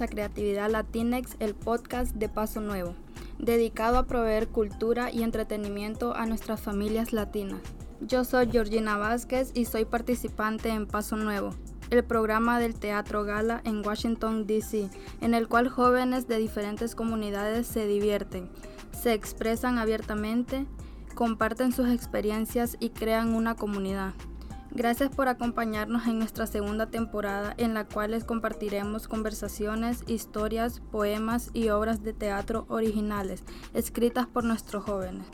a Creatividad Latinex, el podcast de Paso Nuevo, dedicado a proveer cultura y entretenimiento a nuestras familias latinas. Yo soy Georgina Vázquez y soy participante en Paso Nuevo, el programa del Teatro Gala en Washington, D.C., en el cual jóvenes de diferentes comunidades se divierten, se expresan abiertamente, comparten sus experiencias y crean una comunidad. Gracias por acompañarnos en nuestra segunda temporada en la cual les compartiremos conversaciones, historias, poemas y obras de teatro originales escritas por nuestros jóvenes.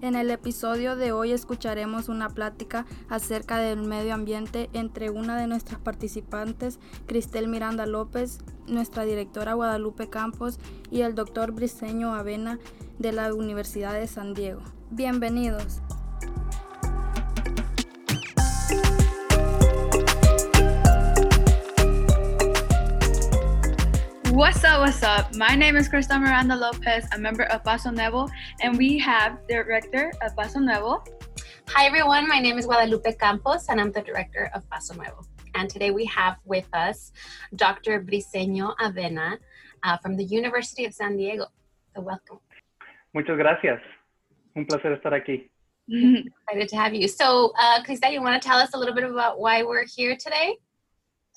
En el episodio de hoy escucharemos una plática acerca del medio ambiente entre una de nuestras participantes, Cristel Miranda López, nuestra directora Guadalupe Campos y el doctor Briseño Avena de la Universidad de San Diego. Bienvenidos. What's up, what's up? My name is Cristel Miranda Lopez, a member of Paso Nuevo, and we have the director of Paso Nuevo. Hi, everyone. My name is Guadalupe Campos, and I'm the director of Paso Nuevo. And today we have with us Dr. Briseño Avena uh, from the University of San Diego. So, welcome. Muchas gracias. Un placer estar aquí. Excited to have you. So, uh, Cristel, you want to tell us a little bit about why we're here today?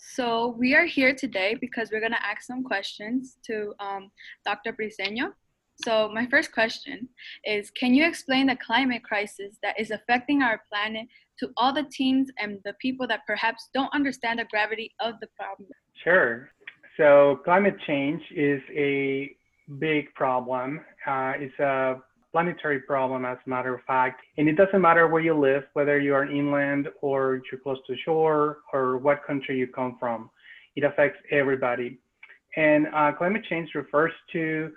So we are here today because we're going to ask some questions to um, Dr. Briseño. So my first question is, can you explain the climate crisis that is affecting our planet to all the teens and the people that perhaps don't understand the gravity of the problem? Sure. So climate change is a big problem. Uh, it's a planetary problem, as a matter of fact. And it doesn't matter where you live, whether you are inland or you're close to shore or what country you come from. It affects everybody. And uh, climate change refers to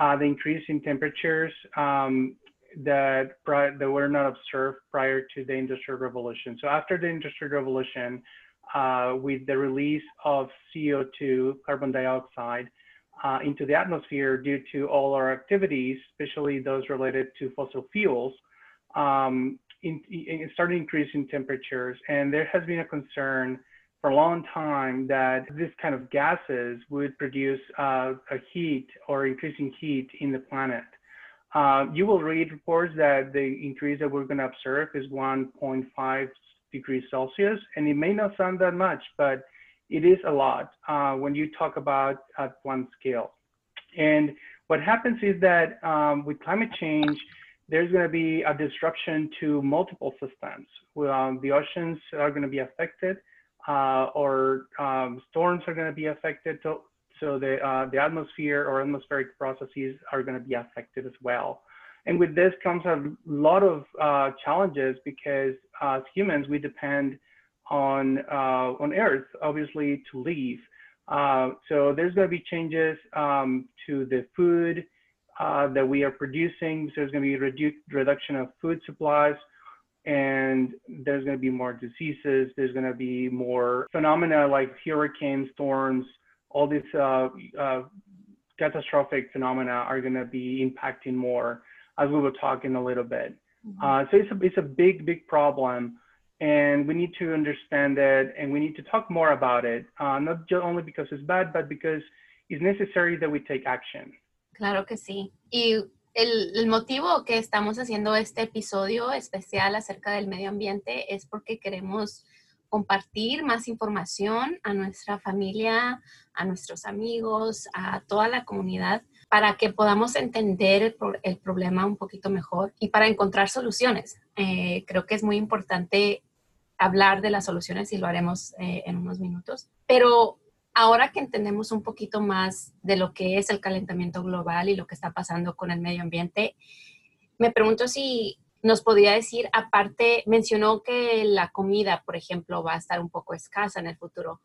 uh, the increase in temperatures um, that, that were not observed prior to the Industrial Revolution. So after the Industrial Revolution, uh, with the release of CO2, carbon dioxide, uh, into the atmosphere due to all our activities, especially those related to fossil fuels, um, in, in started increasing temperatures. And there has been a concern for a long time that this kind of gases would produce uh, a heat or increasing heat in the planet. Uh, you will read reports that the increase that we're going to observe is 1.5 degrees Celsius, and it may not sound that much, but it is a lot uh, when you talk about at one scale. And what happens is that um, with climate change, there's going to be a disruption to multiple systems. Um, the oceans are going to be affected, uh, or um, storms are going to be affected. To, so the uh, the atmosphere or atmospheric processes are going to be affected as well. And with this comes a lot of uh, challenges because as humans we depend on uh, on Earth, obviously, to leave. Uh, so there's going to be changes um, to the food uh, that we are producing. So there's going to be a redu reduction of food supplies, and there's going to be more diseases. There's going to be more phenomena like hurricanes, storms, all these uh, uh, catastrophic phenomena are going to be impacting more, as we will talk in a little bit. Mm -hmm. so it's a, it's a big, big problem and we need to understand it and we need to talk more about it, uh, not just only because it's bad, but because it's necessary that we take action. Claro que sí. Y el, el, motivo que estamos haciendo este episodio especial acerca del medio ambiente es porque queremos compartir más información a nuestra familia, a nuestros amigos, a toda la comunidad para que podamos entender el, el problema un poquito mejor y para encontrar soluciones. Eh, creo que es muy importante hablar de las soluciones y lo haremos eh, en unos minutos. Pero ahora que entendemos un poquito más de lo que es el calentamiento global y lo que está pasando con el medio ambiente, me pregunto si nos podría decir, aparte, mencionó que la comida, por ejemplo, va a estar un poco escasa en el futuro.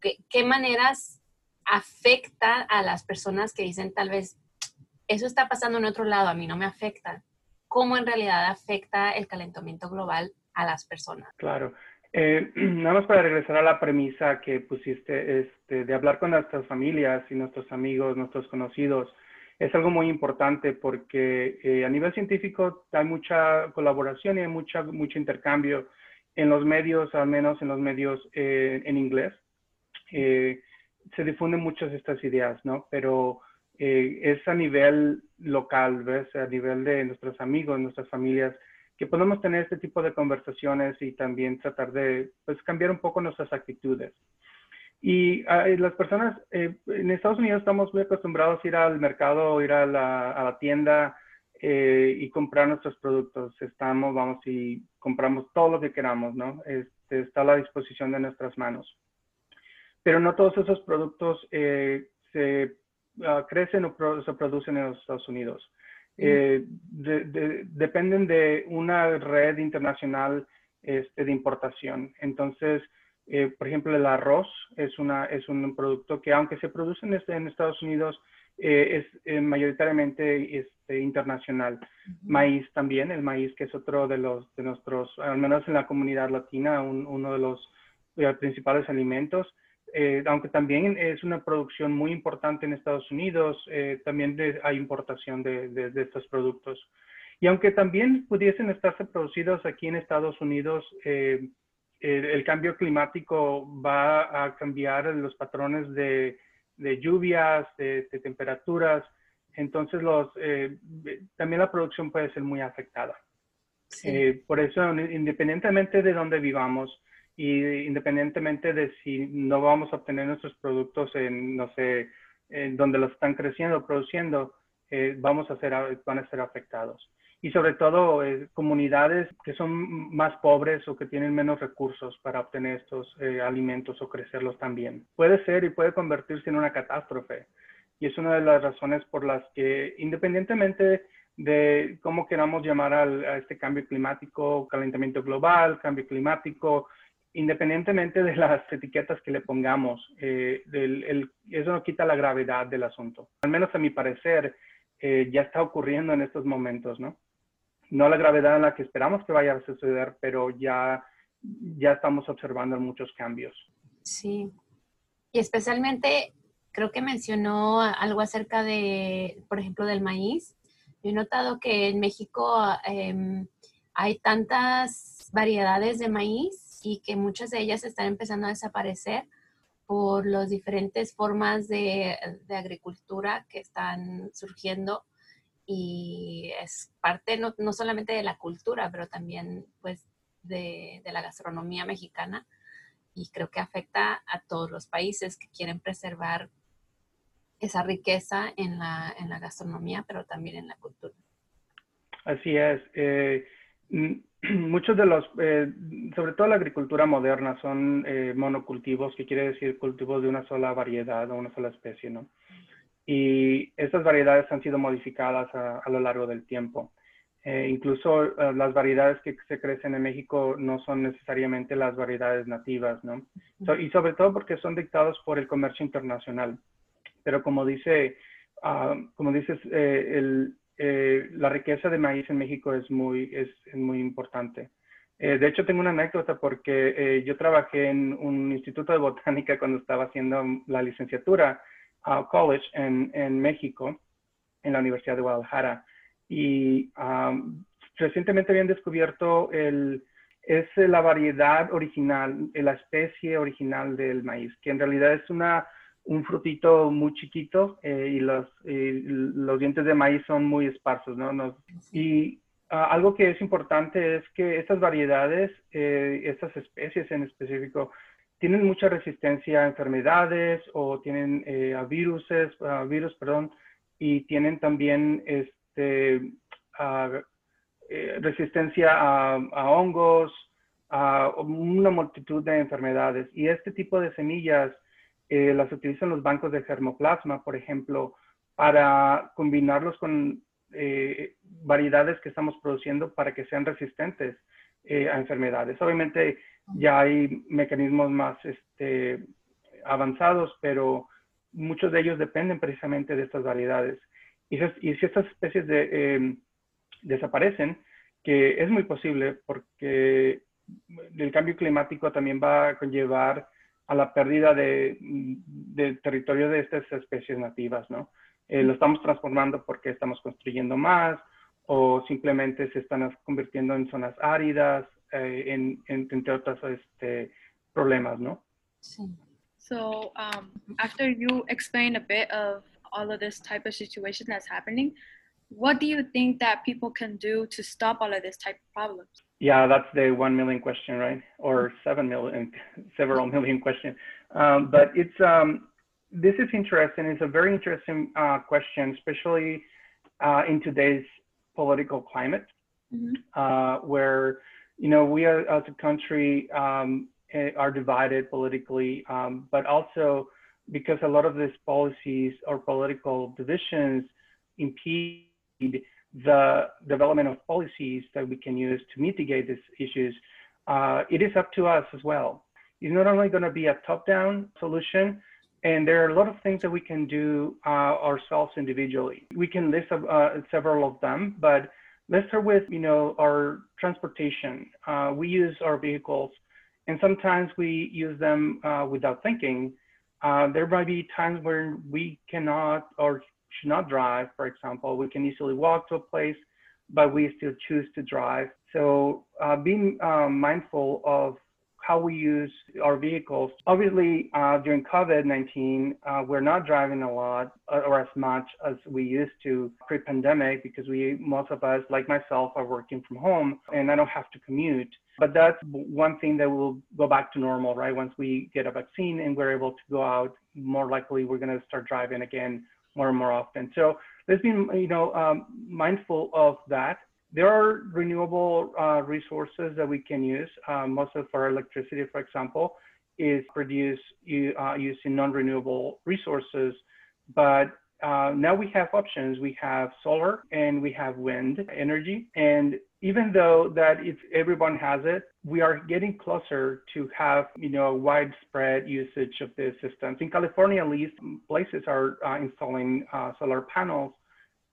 ¿Qué, qué maneras afecta a las personas que dicen tal vez, eso está pasando en otro lado, a mí no me afecta? ¿Cómo en realidad afecta el calentamiento global a las personas. Claro. Eh, nada más para regresar a la premisa que pusiste este, de hablar con nuestras familias y nuestros amigos, nuestros conocidos, es algo muy importante porque eh, a nivel científico hay mucha colaboración y hay mucha, mucho intercambio en los medios, al menos en los medios eh, en inglés. se difunden muchas estas ideas, ¿no? Pero eh, es a nivel local, ¿ves? A nivel de nuestros amigos, nuestras familias, que podemos tener este tipo de conversaciones y también tratar de pues, cambiar un poco nuestras actitudes. Y ah, las personas, eh, en Estados Unidos estamos muy acostumbrados a ir al mercado, ir a la, a la tienda eh, y comprar nuestros productos. Estamos, vamos y compramos todo lo que queramos, ¿no? Este, está a la disposición de nuestras manos. Pero no todos esos productos eh, se uh, crecen o se producen en los Estados Unidos. Eh, dependen de una red internacional este, de importación. Entonces, eh, por ejemplo, el arroz es, una, es un producto que aunque se produce en, este, en Estados Unidos, eh, es mayoritariamente este, internacional. Maíz también, el maíz que es otro de los de nuestros, al menos en la comunidad latina, uno de los principales alimentos. Eh, aunque también es una producción muy importante en Estados Unidos, eh, también hay importación de, estos productos. Y aunque también pudiesen estarse producidos aquí en Estados Unidos, eh, el, cambio climático va a cambiar los patrones de, lluvias, de, temperaturas, entonces los, también la producción puede ser muy afectada. por eso, independientemente de dónde vivamos, y independientemente de si no vamos a obtener nuestros productos en, no sé, en donde los están creciendo, produciendo, eh, vamos a ser, van a ser afectados. Y sobre todo eh, comunidades que son más pobres o que tienen menos recursos para obtener estos eh, alimentos o crecerlos también. Puede ser y puede convertirse en una catástrofe. Y es una de las razones por las que, independientemente de cómo queramos llamar al, a este cambio climático, calentamiento global, cambio climático, independientemente de las etiquetas que le pongamos, eh, eso no quita la gravedad del asunto. Al menos a mi parecer, eh, ya está ocurriendo en estos momentos, ¿no? No la gravedad en la que esperamos que vaya a suceder, pero ya, ya estamos observando muchos cambios. Sí, y especialmente creo que mencionó algo acerca de, por ejemplo, del maíz. Yo he notado que en México em, hay tantas variedades de maíz y que muchas de ellas están empezando a desaparecer por las diferentes formas de, agricultura que están surgiendo y es parte no, solamente de la cultura, pero también pues de, la gastronomía mexicana y creo que afecta a todos los países que quieren preservar esa riqueza en la, en la gastronomía, pero también en la cultura. Así es. Eh, muchos de los, eh, sobre todo la agricultura moderna, son eh, monocultivos, que quiere decir cultivos de una sola variedad o una sola especie, ¿no? Y estas variedades han sido modificadas a, lo largo del tiempo. Eh, incluso las variedades que se crecen en México no son necesariamente las variedades nativas, ¿no? y sobre todo porque son dictados por el comercio internacional. Pero como dice, ah, como dices, el, eh, la riqueza de maíz en México es muy, es, muy importante. Eh, de hecho, tengo una anécdota porque eh, yo trabajé en un instituto de botánica cuando estaba haciendo la licenciatura a college en, en, México, en la Universidad de Guadalajara. Y recientemente habían descubierto el, es la variedad original, la especie original del maíz, que en realidad es una un frutito muy chiquito eh, y los, los dientes de maíz son muy esparsos, ¿no? y ah, algo que es importante es que estas variedades, eh, estas especies en específico, tienen mucha resistencia a enfermedades o tienen eh, a viruses, a virus, perdón, y tienen también este, resistencia a, a hongos, a una multitud de enfermedades. Y este tipo de semillas eh, las utilizan los bancos de germoplasma, por ejemplo, para combinarlos con eh, variedades que estamos produciendo para que sean resistentes eh, a enfermedades. Obviamente ya hay mecanismos más este, avanzados, pero muchos de ellos dependen precisamente de estas variedades. Y, si estas especies de, em, desaparecen, que es muy posible porque el cambio climático también va a conllevar a la pérdida de, territorio de estas especies nativas, ¿no? Eh, lo estamos transformando porque estamos construyendo más o simplemente se están convirtiendo en zonas áridas, eh, en, entre otros este, problemas, ¿no? Sí. So um, after you explain a bit of all of this type of situation that's happening, what do you think that people can do to stop all of this type of problems? Yeah, that's the one million question, right? Or seven million, several million question. Um, but it's um, this is interesting. It's a very interesting uh, question, especially uh, in today's political climate, mm-hmm. uh, where you know we are as a country um, eh, are divided politically, um, but also because a lot of these policies or political divisions impede the development of policies that we can use to mitigate these issues, uh, it is up to us as well. It's not only going to be a top-down solution, and there are a lot of things that we can do uh, ourselves individually. We can list uh, several of them, but let's start with you know our transportation. Uh, we use our vehicles, and sometimes we use them uh, without thinking. Uh, there might be times where we cannot or should not drive, for example. We can easily walk to a place, but we still choose to drive. So uh, being um, mindful of how we use our vehicles. Obviously, uh, during COVID-19, uh, we're not driving a lot uh, or as much as we used to pre-pandemic because we, most of us, like myself, are working from home and I don't have to commute. But that's one thing that will go back to normal, right? Once we get a vaccine and we're able to go out, more likely we're going to start driving again more and more often. So let's be, you know, um, mindful of that. There are renewable uh, resources that we can use. Uh, most of our electricity, for example, is produced uh, using non-renewable resources, but uh, now we have options. We have solar and we have wind energy. And even though that if everyone has it, we are getting closer to have you know widespread usage of the systems. In California, at least, places are uh, installing uh, solar panels.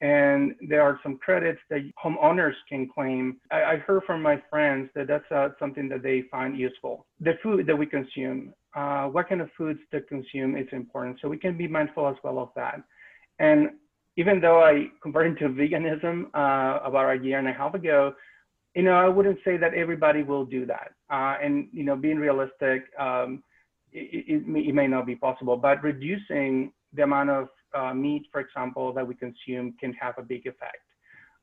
And there are some credits that homeowners can claim. I, I heard from my friends that that's uh, something that they find useful. The food that we consume, uh, what kind of foods to consume is important. So we can be mindful as well of that. And even though I converted to veganism uh, about a year and a half ago, you know, I wouldn't say that everybody will do that. Uh, and, you know, being realistic, um, it, it, may, it, may, not be possible, but reducing the amount of uh, meat, for example, that we consume can have a big effect.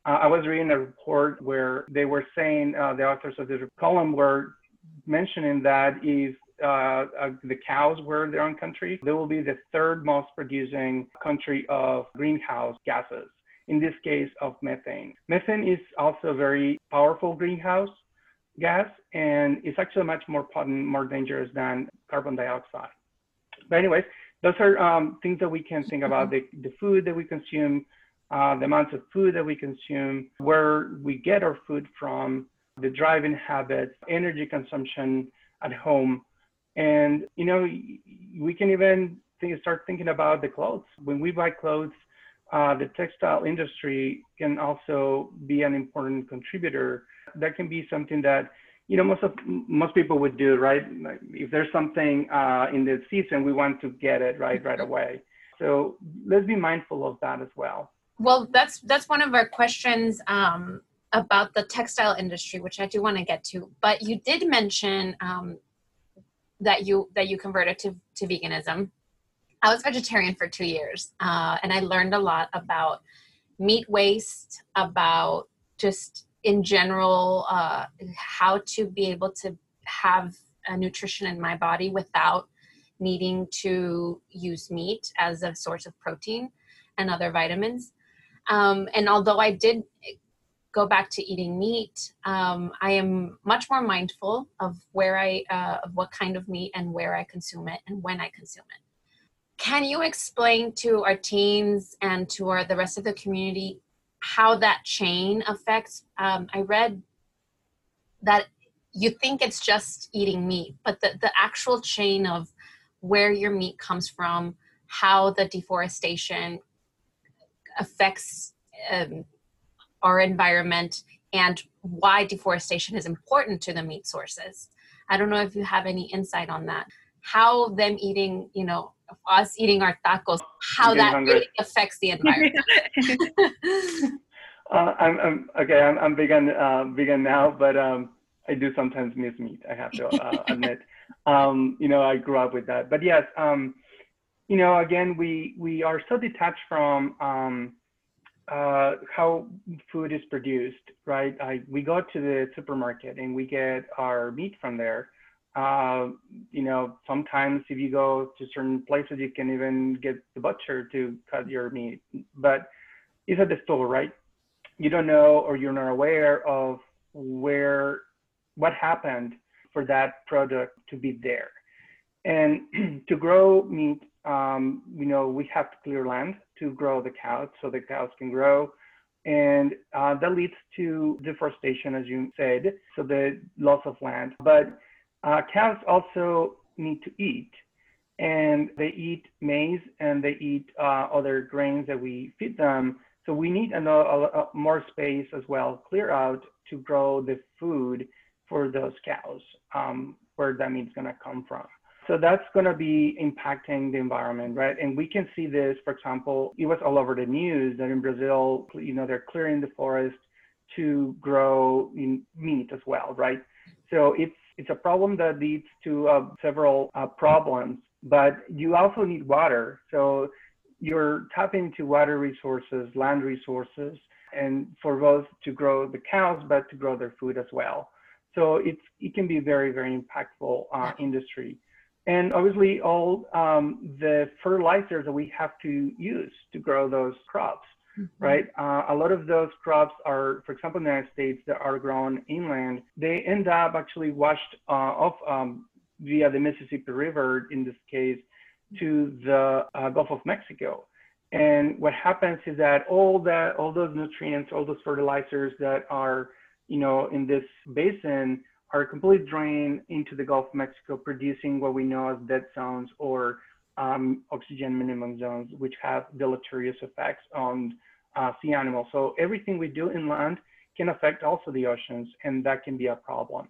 Uh, I was reading a report where they were saying, uh, the authors of this column were mentioning that if uh, uh, the cows were their own country, they will be the third most producing country of greenhouse gases, in this case of methane. Methane is also a very powerful greenhouse gas, and it's actually much more potent, more dangerous than carbon dioxide. But anyways, those are um, things that we can think about, the, the food that we consume, uh, the amounts of food that we consume, where we get our food from, the driving habits, energy consumption at home, and, you know, we can even think, start thinking about the clothes. When we buy clothes, uh, the textile industry can also be an important contributor. That can be something that, you know, most of most people would do, right? Like if there's something uh, in the season, we want to get it right right away. So let's be mindful of that as well. Well, that's that's one of our questions um, about the textile industry, which I do want to get to. But you did mention um, that you that you converted to to veganism. I was vegetarian for two years, uh, and I learned a lot about meat waste, about just in general uh, how to be able to have a nutrition in my body without needing to use meat as a source of protein and other vitamins. Um, and although I did go back to eating meat, um, I am much more mindful of where I, uh, of what kind of meat and where I consume it and when I consume it. Can you explain to our teens and to our, the rest of the community how that chain affects? Um, I read that you think it's just eating meat, but the, the actual chain of where your meat comes from, how the deforestation affects um, our environment and why deforestation is important to the meat sources. I don't know if you have any insight on that. How them eating, you know, us eating our tacos, how that really affects the environment. uh, I'm, I'm, okay. I'm, I'm vegan, uh, vegan now, but um, I do sometimes miss meat. I have to uh, admit. Um, you know, I grew up with that. But yes, um, you know, again, we we are so detached from um, uh, how food is produced, right? I, we go to the supermarket and we get our meat from there. Uh, you know, sometimes if you go to certain places, you can even get the butcher to cut your meat. But it's at the store, right? You don't know or you're not aware of where, what happened for that product to be there. And to grow meat, um, you know, we have to clear land to grow the cows so the cows can grow. And uh, that leads to deforestation, as you said, so the loss of land. But uh, cows also need to eat, and they eat maize and they eat uh, other grains that we feed them. So we need another, more space as well, clear out to grow the food for those cows, um, where that meat's going to come from. So that's going to be impacting the environment, right? And we can see this, for example, it was all over the news that in Brazil, you know, they're clearing the forest to grow meat as well, right? So it's it's a problem that leads to uh, several uh, problems, but you also need water. So you're tapping into water resources, land resources, and for both to grow the cows, but to grow their food as well. So it's it can be very very impactful uh, industry and obviously all um, the fertilizers that we have to use to grow those crops, mm-hmm. right? Uh, a lot of those crops are, for example, in the United States that are grown inland, they end up actually washed uh, off um, via the Mississippi River, in this case, to the uh, Gulf of Mexico. And what happens is that all that, all those nutrients, all those fertilizers that are, you know, in this basin are completely drained into the Gulf of Mexico, producing what we know as dead zones or um, oxygen minimum zones, which have deleterious effects on uh, sea animals. So everything we do inland can affect also the oceans, and that can be a problem.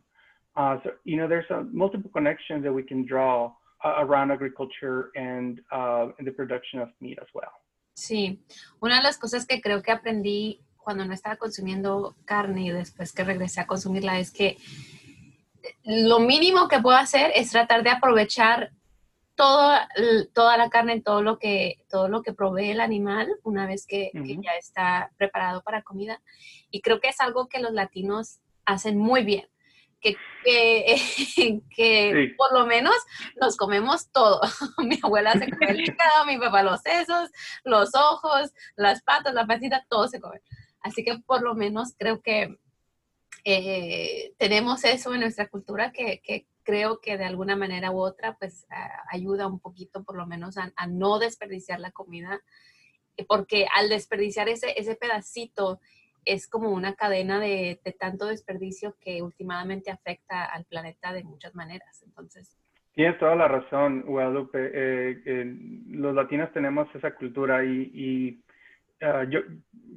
Uh, so, you know, there's a, multiple connections that we can draw uh, around agriculture and, uh, and the production of meat as well. Sí, una de las cosas que creo que aprendí cuando no estaba consumiendo carne y después que regresé a consumirla es que lo mínimo que puedo hacer es tratar de aprovechar todo, toda la carne, todo lo, que, todo lo que provee el animal una vez que, ya está preparado para comida. Y creo que es algo que los latinos hacen muy bien. Que, que, por lo menos nos comemos todo. mi abuela se come el hígado, mi papá los sesos, los ojos, las patas, la patita, todo se come. Así que por lo menos creo que eh, tenemos eso en nuestra cultura que, creo que de alguna manera u otra pues ayuda un poquito por lo menos a, no desperdiciar la comida, eh, porque al desperdiciar ese, ese pedacito es como una cadena de, tanto desperdicio que últimamente afecta al planeta de muchas maneras. Entonces... Tienes toda la razón, Guadalupe. Eh, los latinos tenemos esa cultura y, y ah, yo,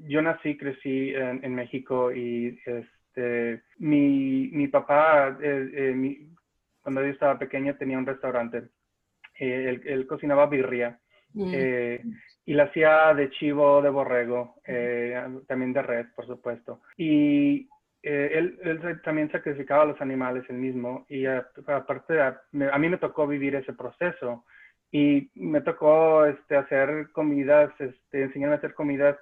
yo nací, crecí en, en México y es, este, mi, mi papá, eh, eh, cuando yo estaba pequeña, tenía un restaurante. Eh, él, cocinaba birria mm. y la hacía de chivo, de borrego, también de red, por supuesto. Y él, él, también sacrificaba a los animales él mismo y aparte a, a, mí me tocó vivir ese proceso y me tocó este, hacer comidas, este, enseñarme a hacer comidas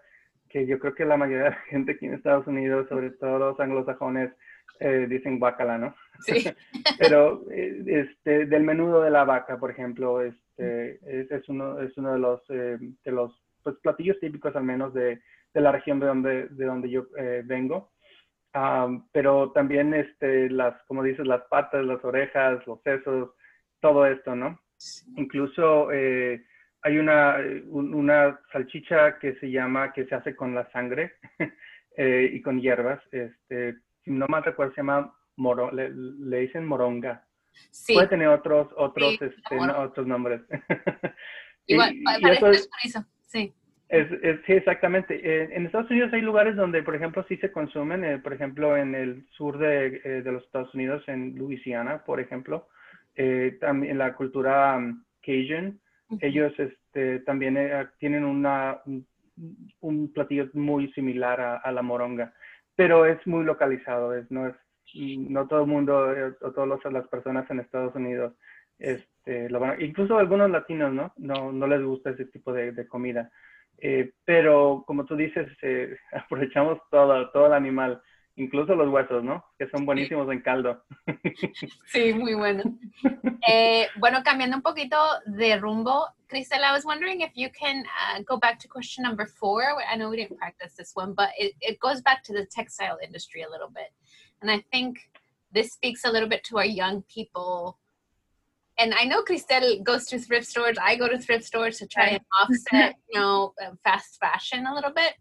que yo creo que la mayoría de la gente aquí en Estados Unidos, sobre todo los anglosajones, eh, dicen bacala, ¿no? Sí. Pero eh, este, del menudo de la vaca, por ejemplo, este, es, es uno, es uno de los, eh, de los pues, platillos típicos al menos de, de, la región de donde, de donde yo vengo. pero también, este, las, como dices, las patas, las orejas, los sesos, todo esto, ¿no? Incluso hay una, una salchicha que se llama, que se hace con la sangre eh, y con hierbas. Este, si no mal recuerdo, se llama, moro, le, dicen moronga. Sí. Puede tener otros, otros, este, otros nombres. Igual, parece eso, sí. Es, sí, exactamente. en Estados Unidos hay lugares donde, por ejemplo, sí se consumen, eh, por ejemplo, en el sur de, eh, de, los Estados Unidos, en Louisiana, por ejemplo, también la cultura um, Cajun, ellos este, también eh, tienen una, un, platillo muy similar a, la moronga, pero es muy localizado, es, no es no todo el mundo eh, o todas las personas en Estados Unidos, este, lo van incluso algunos latinos, ¿no? No, no les gusta ese tipo de, de comida. Eh, pero como tú dices, aprovechamos todo, todo el animal, incluso los huesos, ¿no? Que son buenísimos en caldo. Sí, muy bueno. Eh, bueno, cambiando un poquito de rumbo, Cristel, I was wondering if you can uh, go back to question number four. I know we didn't practice this one, but it, it goes back to the textile industry a little bit. And I think this speaks a little bit to our young people and I know Cristel goes to thrift stores. I go to thrift stores to try and offset, you know, uh, fast fashion a little bit.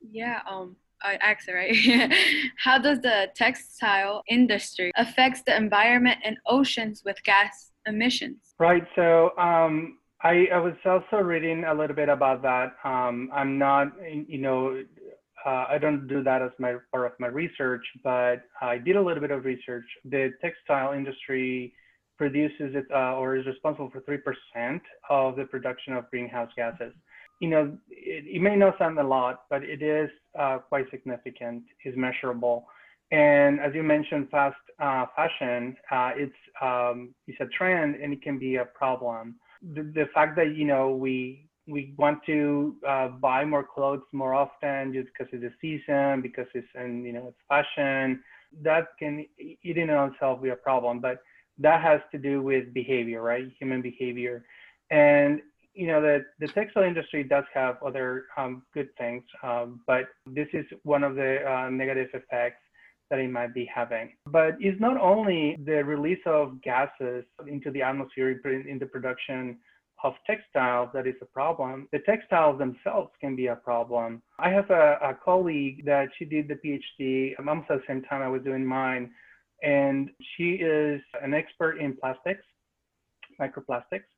Yeah. Um. Asked it right. How does the textile industry affects the environment and oceans with gas emissions? Right. So um, I, I was also reading a little bit about that. Um, I'm not, you know, uh, I don't do that as my part of my research, but I did a little bit of research. The textile industry produces it uh, or is responsible for 3% of the production of greenhouse gases. You know, it, it may not sound a lot, but it is uh, quite significant, is measurable. And as you mentioned, fast uh, fashion, uh, it's, um, it's a trend and it can be a problem. The, the fact that, you know, we, we want to uh, buy more clothes more often just because it's a season, because it's, and, you know, it's fashion, that can, it in itself be a problem. But that has to do with behavior, right? Human behavior. And you know the the textile industry does have other um, good things, um, but this is one of the uh, negative effects that it might be having. But it's not only the release of gases into the atmosphere in the production of textiles that is a problem. The textiles themselves can be a problem. I have a, a colleague that she did the PhD almost at the same time I was doing mine and she is an expert in plastics, microplastics,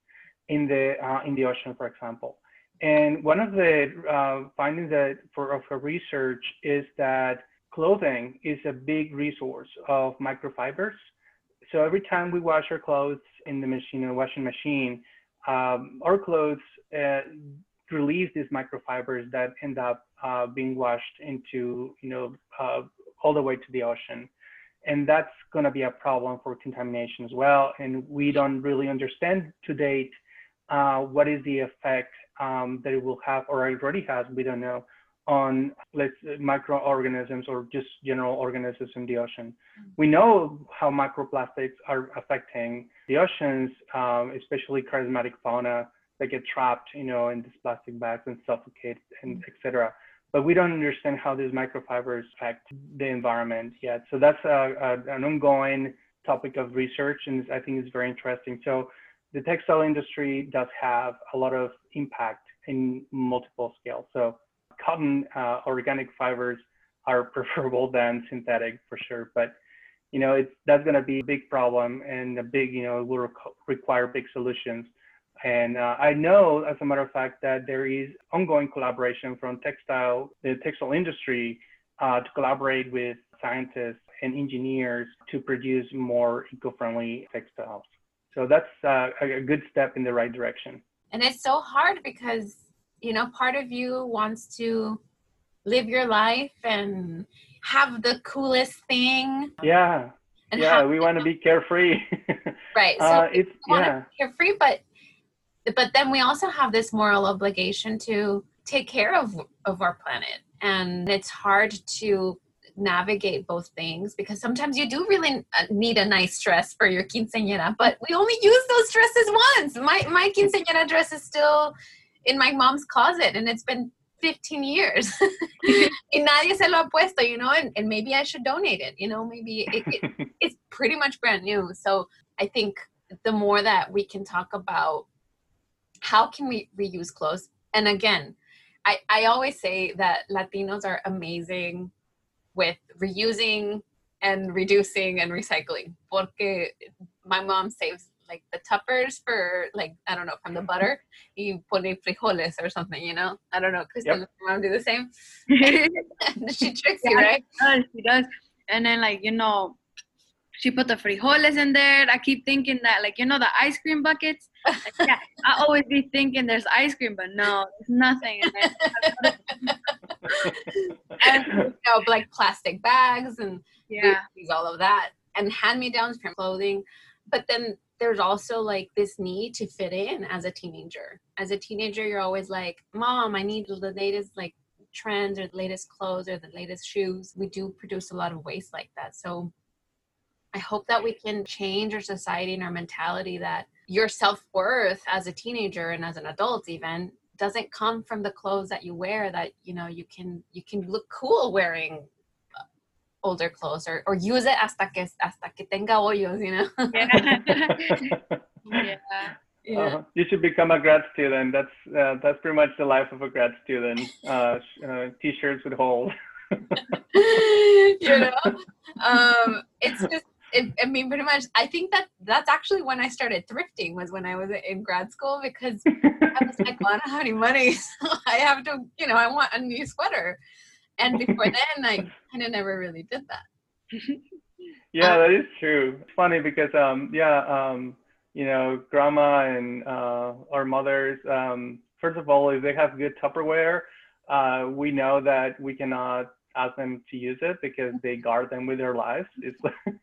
in the uh, in the ocean, for example. And one of the uh, findings that for of her research is that clothing is a big resource of microfibers. So every time we wash our clothes in the machine, a washing machine, um, our clothes uh, release these microfibers that end up uh, being washed into, you know, uh, all the way to the ocean and that's going to be a problem for contamination as well. And we don't really understand to date uh, what is the effect um, that it will have, or already has, we don't know, on let's microorganisms or just general organisms in the ocean. Mm-hmm. We know how microplastics are affecting the oceans, um, especially charismatic fauna that get trapped, you know, in these plastic bags and suffocate and mm-hmm. etc but we don't understand how these microfibers affect the environment yet. So that's a, a, an ongoing topic of research, and I think it's very interesting. So the textile industry does have a lot of impact in multiple scales. So cotton, uh, organic fibers are preferable than synthetic for sure, but you know, it's that's going to be a big problem and a big, you know, will require big solutions. And uh, I know, as a matter of fact, that there is ongoing collaboration from textile, the textile industry, uh, to collaborate with scientists and engineers to produce more eco-friendly textiles. So that's uh, a good step in the right direction. And it's so hard because you know part of you wants to live your life and have the coolest thing. Yeah. yeah, we want to be carefree. right. So uh, it's yeah. carefree, but but then we also have this moral obligation to take care of of our planet and it's hard to navigate both things because sometimes you do really uh, need a nice dress for your quinceañera but we only use those dresses once my my quinceañera dress is still in my mom's closet and it's been 15 years y nadie se lo ha puesto you know and, and maybe i should donate it you know maybe it, it, it's pretty much brand new so i think the more that we can talk about how can we reuse clothes? And again, I, I always say that Latinos are amazing with reusing and reducing and recycling. Porque my mom saves like the tuppers for like I don't know from the mm-hmm. butter. You put in frijoles or something, you know. I don't know. Kristen, yep. mom do the same. she tricks you, right? She does. She does. And then like you know, she put the frijoles in there. I keep thinking that, like, you know, the ice cream buckets. Like, yeah, I always be thinking there's ice cream, but no, there's nothing in there. and you know, like plastic bags and Yeah. all of that and hand me downs clothing. But then there's also like this need to fit in as a teenager. As a teenager, you're always like, Mom, I need the latest like trends or the latest clothes or the latest shoes. We do produce a lot of waste like that. So I hope that we can change our society and our mentality that your self worth as a teenager and as an adult even doesn't come from the clothes that you wear that you know you can you can look cool wearing uh, older clothes or, or use it hasta que hasta que tenga hoyos you know Yeah. yeah. Uh-huh. You should become a grad student. That's uh, that's pretty much the life of a grad student. Uh, uh, t-shirts with holes. you know um it's just it, i mean pretty much i think that that's actually when i started thrifting was when i was in grad school because i was like well, i don't have any money so i have to you know i want a new sweater and before then i kind of never really did that yeah, that is true. It's funny because um yeah um you know grandma and uh, our mothers um first of all if they have good Tupperware uh, we know that we cannot ask them to use it because they guard them with their lives. It's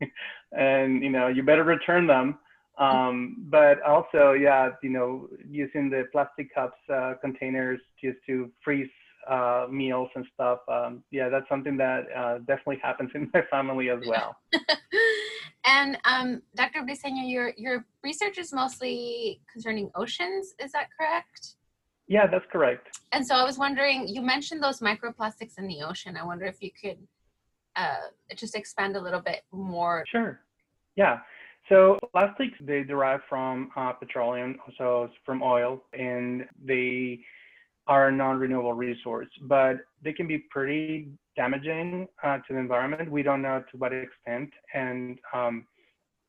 and you know you better return them. Um, but also yeah you know using the plastic cups uh, containers just to freeze uh, meals and stuff. Um, yeah, that's something that uh, definitely happens in my family as well. and um, Dr. Briseño, your your research is mostly concerning oceans, is that correct? Yeah, that's correct. And so I was wondering, you mentioned those microplastics in the ocean. I wonder if you could uh, just expand a little bit more. Sure. Yeah. So plastics they derive from uh, petroleum, so from oil, and they are a non-renewable resource, but they can be pretty damaging uh, to the environment. We don't know to what extent and um,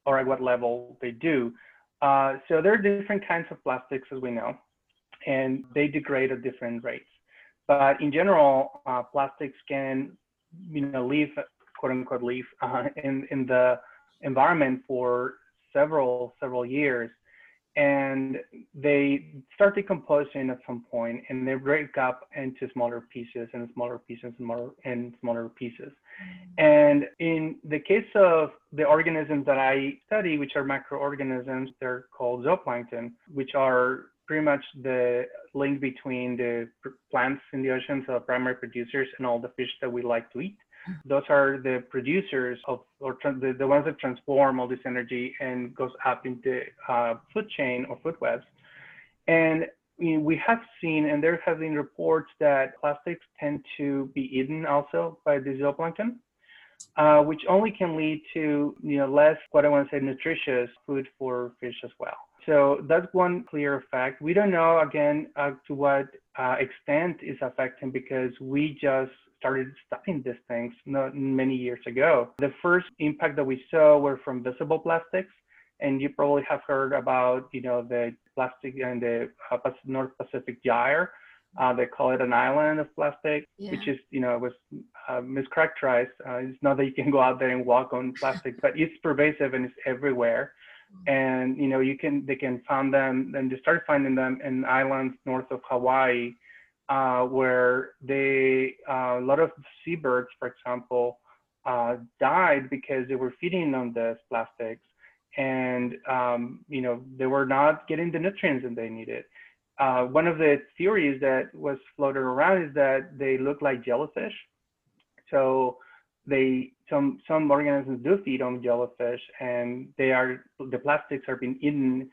or at what level they do. Uh, so there are different kinds of plastics, as we know, and they degrade at different rates. But in general, uh, plastics can, you know, live, quote unquote, leave uh, in in the environment for several several years. And they start decomposing at some point and they break up into smaller pieces and smaller pieces and smaller and smaller pieces. And in the case of the organisms that i study which are microorganisms they're called zooplankton which are pretty much the link between the plants in the ocean so primary producers and all the fish that we like to eat. Those are the producers of or the, the ones that transform all this energy and goes up into uh, food chain or food webs. And we have seen and there have been reports that plastics tend to be eaten also by the zooplankton uh, which only can lead to you know less what i want to say nutritious food for fish as well so that's one clear fact we don't know again uh, to what uh, extent is affecting because we just started studying these things not many years ago. The first impact that we saw were from visible plastics, and you probably have heard about you know the plastic and the uh, North Pacific gyre. Uh, they call it an island of plastic, Yeah. which is you know was uh, mischaracterized. Uh, it's not that you can go out there and walk on plastic, but it's pervasive and it's everywhere. And you know you can they can find them and they start finding them in islands north of Hawaii uh, where they uh, a lot of seabirds, for example, uh, died because they were feeding on these plastics, and um, you know they were not getting the nutrients that they needed. Uh, one of the theories that was floated around is that they look like jellyfish. So they some some organisms do feed on jellyfish, and they are the plastics are being eaten,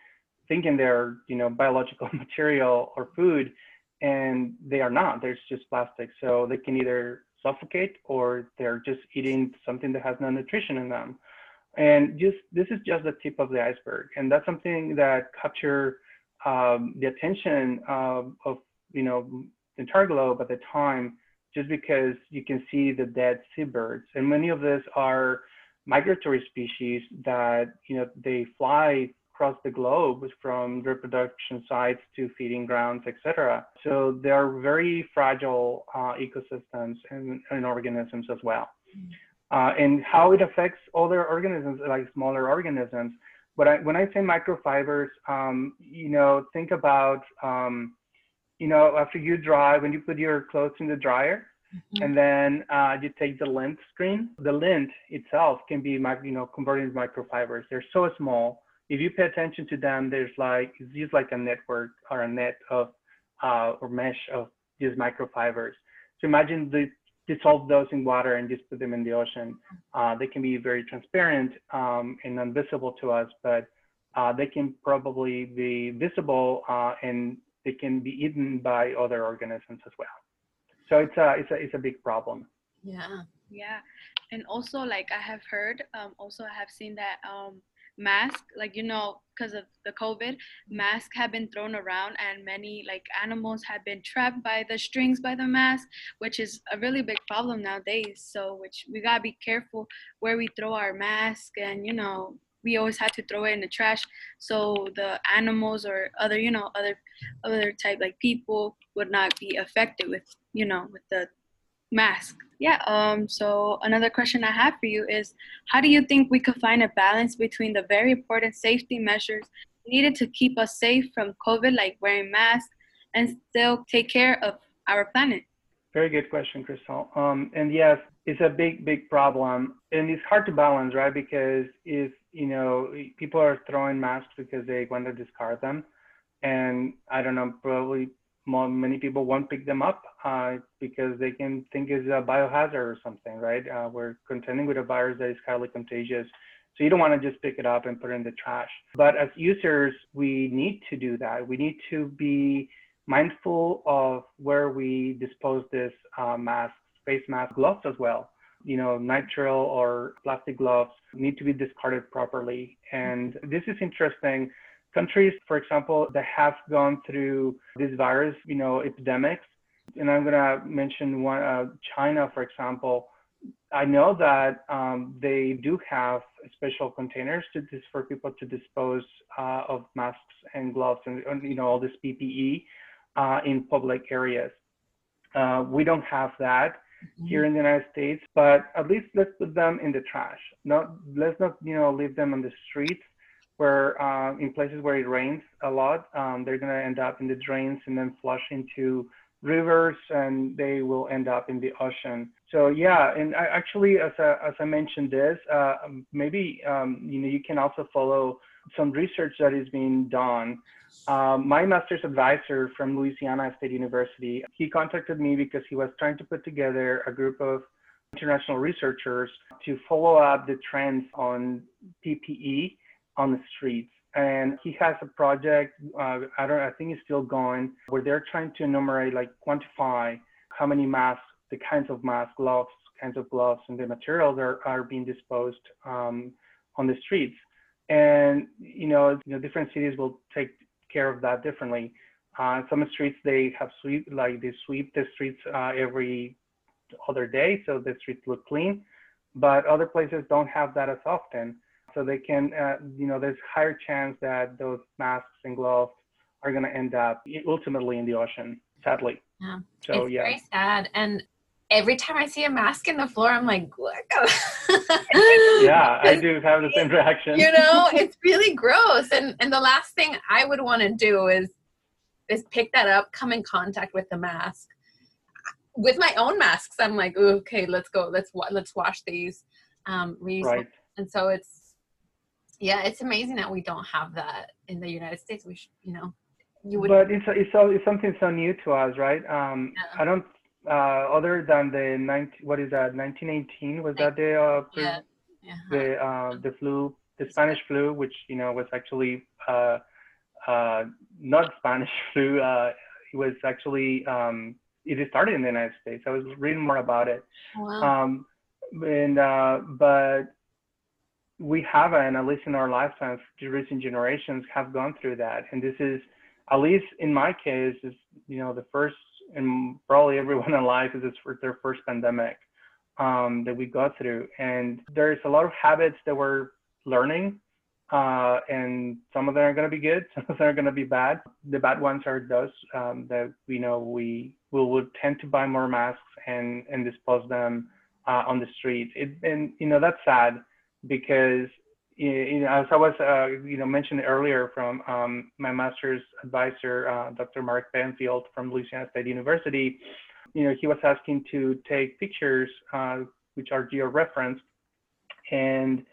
thinking they're you know biological material or food, and they are not. There's just plastic. So they can either suffocate or they're just eating something that has no nutrition in them. And just this is just the tip of the iceberg, and that's something that capture um, the attention of, of you know the entire globe at the time, just because you can see the dead seabirds, and many of these are migratory species that you know they fly across the globe from reproduction sites to feeding grounds, etc. So they are very fragile uh, ecosystems and, and, organisms as well. Uh, and how it affects other organisms, like smaller organisms. But I, when I say microfibers, um, you know, think about, um, you know, after you dry, when you put your clothes in the dryer, Mm-hmm. And then uh, you take the lint screen. The lint itself can be, you know, converted into microfibers. They're so small. If you pay attention to them, there's like it's just like a network or a net of uh, or mesh of these microfibers. So imagine the dissolve those in water and just put them in the ocean. Uh, they can be very transparent um, and invisible to us, but uh, they can probably be visible uh, and they can be eaten by other organisms as well. So it's a it's a it's a big problem. Yeah. Yeah, and also like I have heard, um, also I have seen that um, mask, like you know, because of the COVID, masks have been thrown around, and many like animals have been trapped by the strings by the mask, which is a really big problem nowadays. So, which we gotta be careful where we throw our mask, and you know, we always had to throw it in the trash. So the animals or other you know other other type like people would not be affected with you know with the mask. Yeah um so another question i have for you is how do you think we could find a balance between the very important safety measures needed to keep us safe from covid like wearing masks and still take care of our planet? Very good question Cristel. Um and yes it's a big big problem. And it's hard to balance right? Because if you know people are throwing masks because they want to discard them and i don't know probably more, many people won't pick them up uh, because they can think it's a biohazard or something, right? Uh, we're contending with a virus that is highly contagious. So you don't want to just pick it up and put it in the trash. But as users, we need to do that. We need to be mindful of where we dispose this uh, face mask, gloves as well. You know, nitrile or plastic gloves need to be discarded properly. And this is interesting countries, for example, that have gone through this virus, you know, epidemics. And I'm gonna mention one, uh, China, for example. I know that um, they do have special containers to for people to dispose uh, of masks and gloves and, you know all this PPE uh, in public areas. Uh, we don't have that mm-hmm. here in the United States, but at least let's put them in the trash. Not let's not you know leave them on the streets where uh, in places where it rains a lot, um, they're going to end up in the drains and then flush into rivers and they will end up in the ocean. So yeah, and I, actually, as, I, as I mentioned this, uh, maybe um, you know you can also follow some research that is being done. Um, my master's advisor from Louisiana State University, he contacted me because he was trying to put together a group of international researchers to follow up the trends on PPE on the streets. And he has a project, uh, I don't, I think it's still going, where they're trying to enumerate, like quantify how many masks, the kinds of masks, gloves, kinds of gloves, and the materials are, are being disposed um, on the streets. And you know, you know, different cities will take care of that differently. Uh, some streets they have sweep, like they sweep the streets uh, every other day, so the streets look clean. But other places don't have that as often so they can, uh, you know, there's higher chance that those masks and gloves are going to end up ultimately in the ocean, sadly. Yeah. So, it's yeah. very sad. And every time I see a mask in the floor, I'm like, yeah, I do have the same reaction. You know, it's really gross. And and the last thing I would want to do is is pick that up, come in contact with the mask. With my own masks, I'm like, okay, let's go, let's let's wash these. Um, right. And so it's yeah, it's amazing that we don't have that in the United States. We should, you know, you would. But it's it's, so, it's something so new to us, right? Um, yeah. I don't. Uh, other than the 19, what is that? 1918 was that the uh, yeah. Yeah. the uh, the flu, the Spanish flu, which you know was actually uh, uh, not Spanish flu. Uh, it was actually um, it started in the United States. I was reading more about it. Wow. Um, and uh, but we haven't, at least in our lifetimes, recent generations have gone through that. And this is, at least in my case, is you know the first, and probably everyone in life is for their first pandemic um, that we got through. And there's a lot of habits that we're learning, uh, and some of them are going to be good, some of them are going to be bad. The bad ones are those um, that we know we will tend to buy more masks and and dispose them uh, on the streets. It, and you know that's sad because you know, as I was, uh, you know, mentioned earlier from um, my master's advisor, uh, Dr. Mark Benfield from Louisiana State University, You know, he was asking to take pictures, uh, which are geo-referenced, and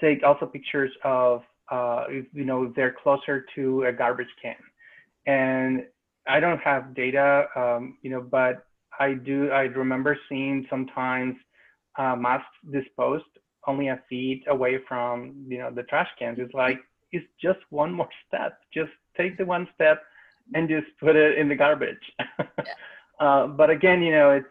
take also pictures of, uh, you know, if they're closer to a garbage can. And I don't have data, um, you know, but I do. I remember seeing sometimes uh, masks disposed only a feet away from, you know, the trash cans. It's like it's just one more step. Just take the one step and just put it in the garbage. yeah. uh, but again, you know, it's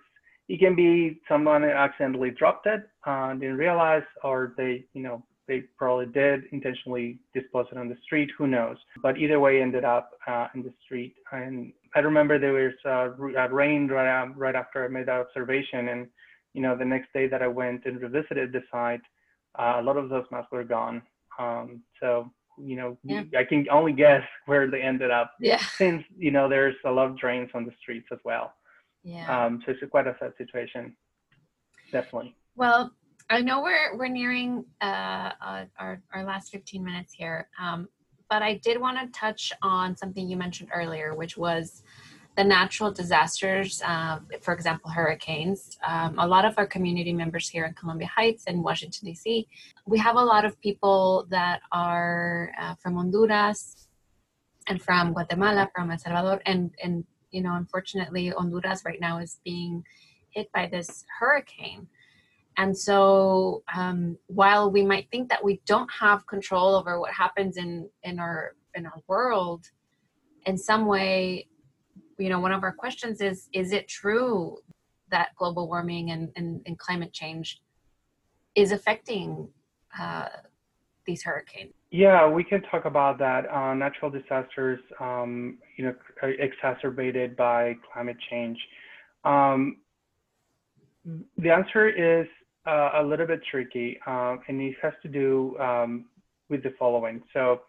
it can be someone accidentally dropped it, uh, didn't realize, or they, you know, they probably did intentionally dispose it on the street. Who knows? But either way, ended up uh, in the street. And I remember there was uh, rain right, right after I made that observation, and you know, the next day that I went and revisited the site, uh, a lot of those masks were gone. Um, so you know, yeah. I can only guess where they ended up. Yeah. Since you know, there's a lot of drains on the streets as well. Yeah. Um, so it's quite a sad situation. Definitely. Well, I know we're we're nearing uh, uh, our our last 15 minutes here, um, but I did want to touch on something you mentioned earlier, which was the natural disasters, uh, for example, hurricanes. Um, a lot of our community members here in Columbia Heights and Washington, D.C., we have a lot of people that are uh, from Honduras and from Guatemala, from El Salvador, and, and, you know, unfortunately, Honduras right now is being hit by this hurricane. And so, um, while we might think that we don't have control over what happens in, in our in our world, in some way, you know, one of our questions is, is it true that global warming and, and, and climate change is affecting uh, these hurricanes? Yeah, we can talk about that. Uh, natural disasters, um, you know, exacerbated by climate change. Um, the answer is uh, a little bit tricky, uh, and it has to do um, with the following. So,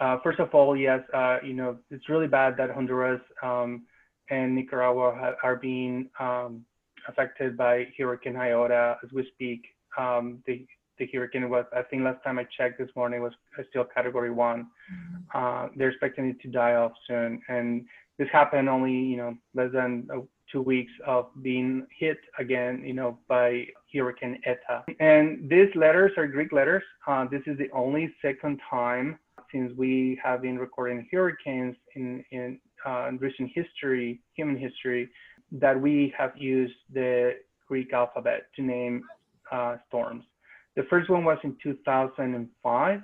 uh, first of all, yes, uh, you know, it's really bad that Honduras um, and Nicaragua ha- are being um, affected by Hurricane Iota as we speak. Um, the, the hurricane was, I think last time I checked this morning, was still category one. Mm-hmm. Uh, they're expecting it to die off soon. And this happened only, you know, less than uh, two weeks of being hit again, you know, by Hurricane Eta. And these letters are Greek letters. Uh, this is the only second time since we have been recording hurricanes in, in, uh, in recent history, human history, that we have used the Greek alphabet to name uh, storms. The first one was in 2005,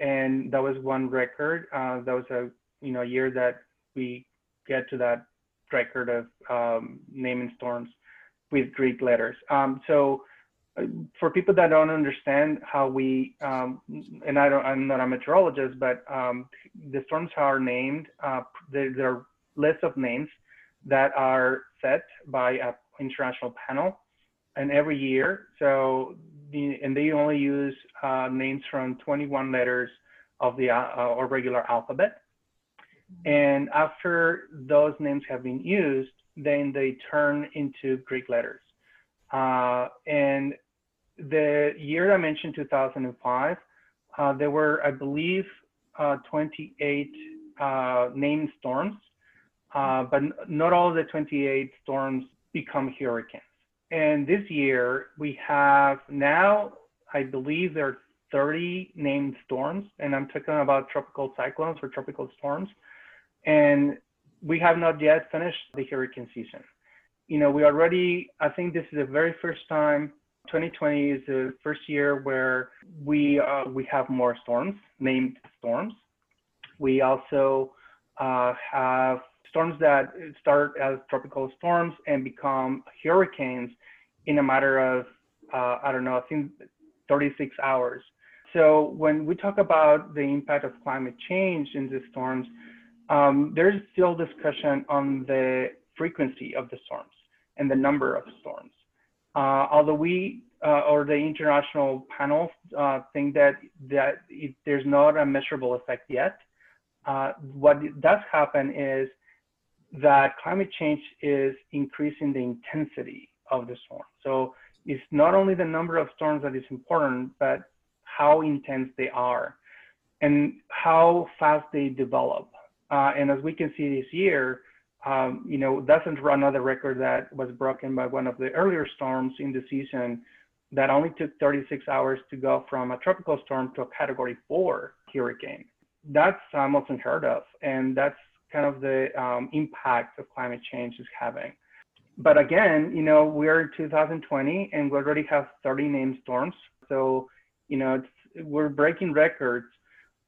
and that was one record. Uh, that was a you know year that we get to that record of um, naming storms with Greek letters. Um, so for people that don't understand how we, um, and I don't, I'm not a meteorologist, but um, the storms are named. Uh, there, are lists of names that are set by an international panel, and every year. So, the, and they only use uh, names from 21 letters of the uh, or regular alphabet. And after those names have been used, then they turn into Greek letters. Uh, and the year I mentioned, 2005, uh, there were, I believe, uh, 28 uh, named storms, uh, but not all the 28 storms become hurricanes. And this year we have now, I believe there are 30 named storms, and I'm talking about tropical cyclones or tropical storms. And we have not yet finished the hurricane season. You know, we already, I think this is the very first time 2020 is the first year where we uh, we have more storms, named storms. We also uh, have storms that start as tropical storms and become hurricanes in a matter of uh, I don't know, I think 36 hours. So when we talk about the impact of climate change in these storms, um, there's still discussion on the frequency of the storms and the number of storms. Uh, although we uh, or the international panel uh, think that that it, there's not a measurable effect yet. What does happen is that climate change is increasing the intensity of the storm. So it's not only the number of storms that is important, but how intense they are and how fast they develop. Uh, and as we can see this year, um, you know, doesn't run another record that was broken by one of the earlier storms in the season that only took 36 hours to go from a tropical storm to a category four hurricane. That's almost unheard of. And that's kind of the um, impact of climate change is having. But again, you know, we're in 2020 and we already have 30 named storms. So, you know, we're breaking records.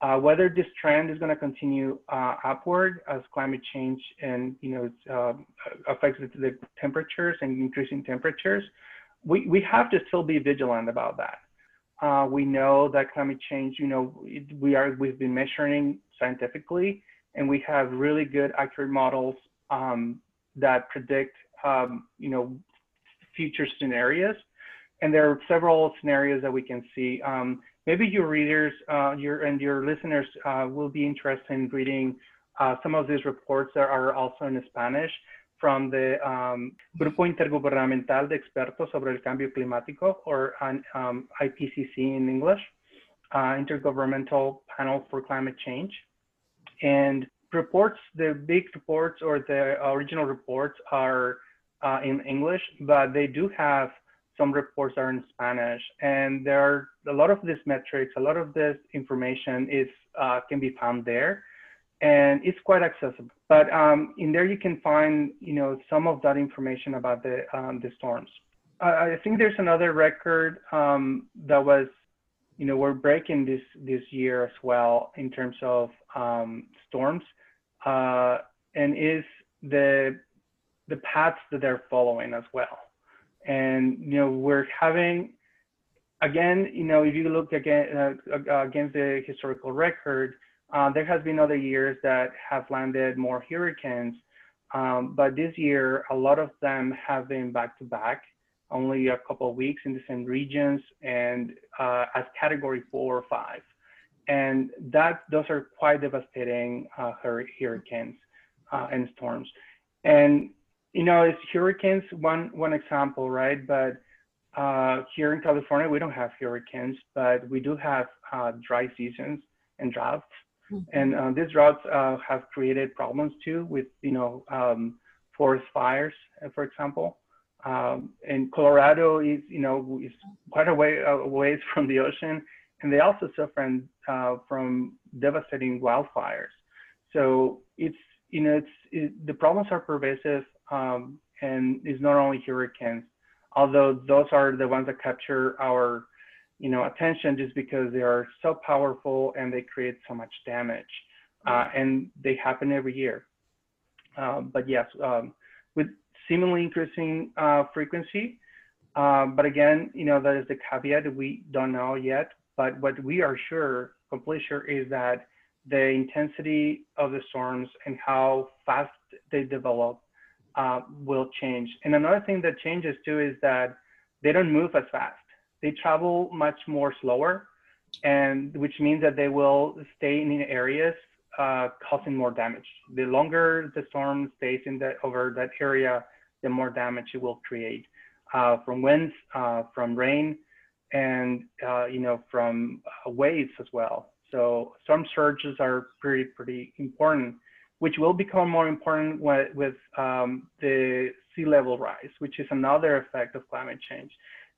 Uh, whether this trend is going to continue uh, upward as climate change and you know uh, affects the temperatures and increasing temperatures, we, we have to still be vigilant about that. Uh, we know that climate change, you know, we are we've been measuring scientifically, and we have really good accurate models um, that predict, um, you know, future scenarios. And there are several scenarios that we can see. Um, maybe your readers, uh, your and your listeners uh, will be interested in reading uh, some of these reports that are also in Spanish from the um, Grupo Intergubernamental de Expertos sobre el Cambio Climático, or um, IPCC in English, uh, Intergovernmental Panel for Climate Change. And reports, the big reports or the original reports are uh, in English, but they do have some reports are in Spanish. And there are a lot of these metrics, a lot of this information is uh, can be found there and it's quite accessible. But um, in there you can find, you know, some of that information about the um, the storms. I, I think there's another record um, that was, you know, we're breaking this this year as well in terms of um, storms, uh, and is the the paths that they're following as well. And you know, we're having again, you know, if you look again uh, against the historical record uh, there has been other years that have landed more hurricanes, um, but this year a lot of them have been back to back, only a couple of weeks in the same regions and uh, as category four or five, and that those are quite devastating uh, hurricanes uh, and storms. And you know, it's hurricanes one one example, right? But uh, here in California, we don't have hurricanes, but we do have uh, dry seasons and droughts. Mm-hmm. And uh, these droughts uh, have created problems too with, you know, um, forest fires, uh, for example. Um, and Colorado is, you know, is quite a way away uh, from the ocean, and they also suffer uh, from devastating wildfires. So it's, you know, it's it, the problems are pervasive, um, and it's not only hurricanes, although those are the ones that capture our you know, attention just because they are so powerful and they create so much damage. Uh, and they happen every year. Um, but yes, um, with seemingly increasing uh, frequency. Um, but again, you know, that is the caveat that we don't know yet. But what we are sure, completely sure, is that the intensity of the storms and how fast they develop uh, will change. And another thing that changes too is that they don't move as fast they travel much more slower, and which means that they will stay in areas uh, causing more damage. The longer the storm stays in that over that area, the more damage it will create uh, from winds, uh, from rain, and uh, you know from waves as well. So storm surges are pretty pretty important, which will become more important with, um, the sea level rise, which is another effect of climate change.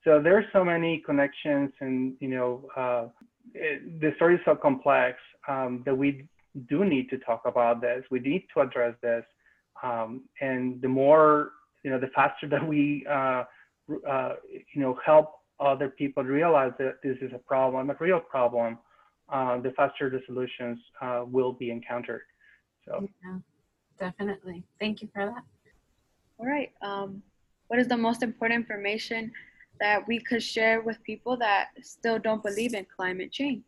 So there are so many connections, and you know, uh, it, the story is so complex um, that we do need to talk about this. We need to address this, um, and the more, you know, the faster that we, uh, uh, you know, help other people realize that this is a problem, a real problem, uh, the faster the solutions uh, will be encountered. So, yeah, definitely. Thank you for that. All right. Um, what is the most important information that we could share with people that still don't believe in climate change?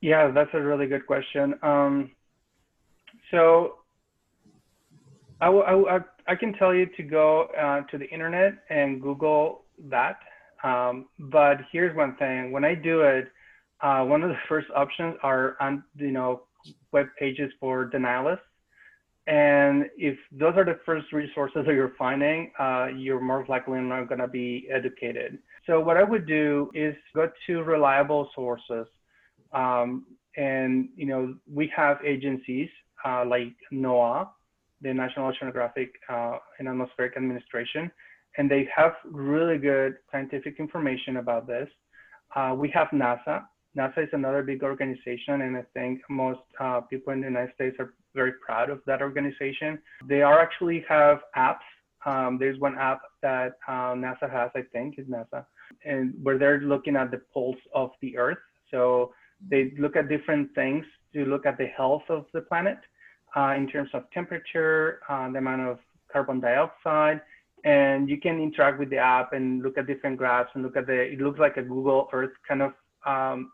Yeah, that's a really good question. Um, so I, I, I, can tell you to go uh, to the internet and Google that. Um, but here's one thing: when I do it, uh, one of the first options are on you know web pages for denialists. And if those are the first resources that you're finding, uh, you're more likely not going to be educated. So what I would do is go to reliable sources. Um, and, you know, we have agencies uh, like NOAA the National Oceanographic uh, and Atmospheric Administration, and they have really good scientific information about this. Uh, we have NASA. NASA is another big organization, and I think most uh, people in the United States are very proud of that organization. They are actually have apps. Um, there's one app that uh, NASA has, I think, is NASA, and where they're looking at the pulse of the Earth. So they look at different things to look at the health of the planet uh, in terms of temperature, uh, the amount of carbon dioxide, and you can interact with the app and look at different graphs and look at the, it looks like a Google Earth kind of um,